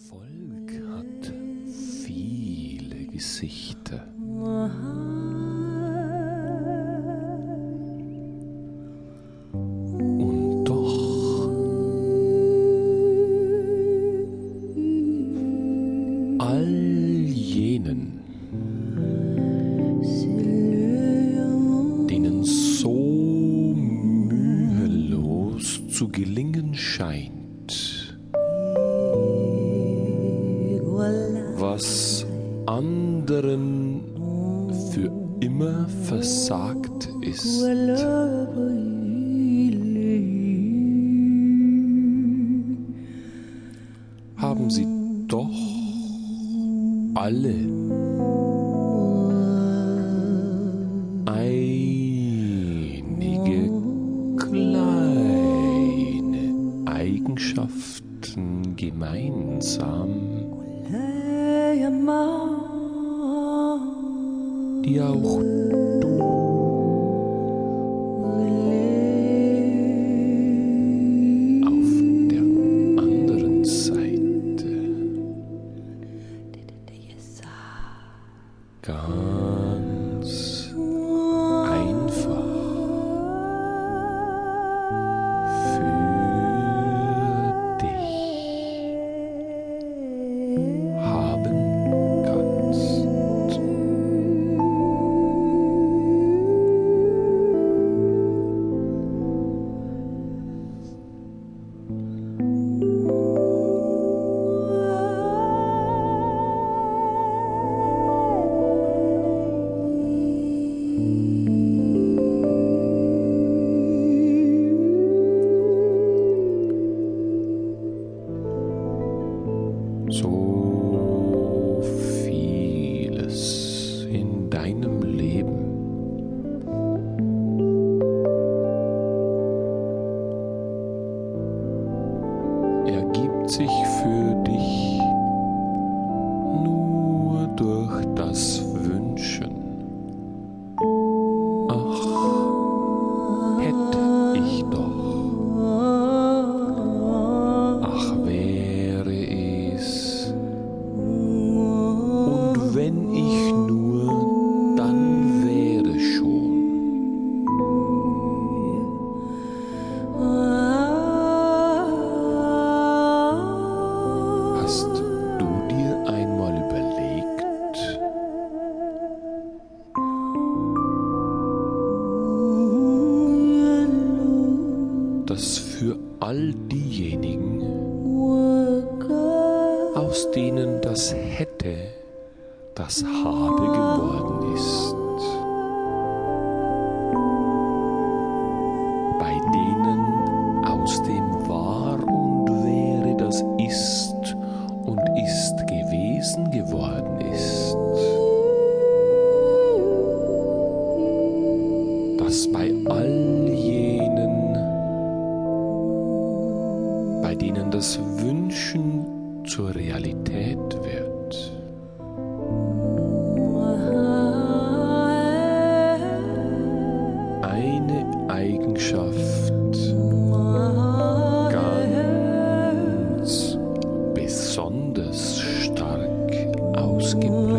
Erfolg hat viele Gesichter. Anderen für immer versagt ist, haben sie doch alle einige kleine Eigenschaften gemeinsam, die auch du auf der anderen Seite ganz sich all diejenigen, aus denen das hätte, das habe geworden ist, bei denen das Wünschen zur Realität wird. Eine Eigenschaft ganz besonders stark ausgeprägt.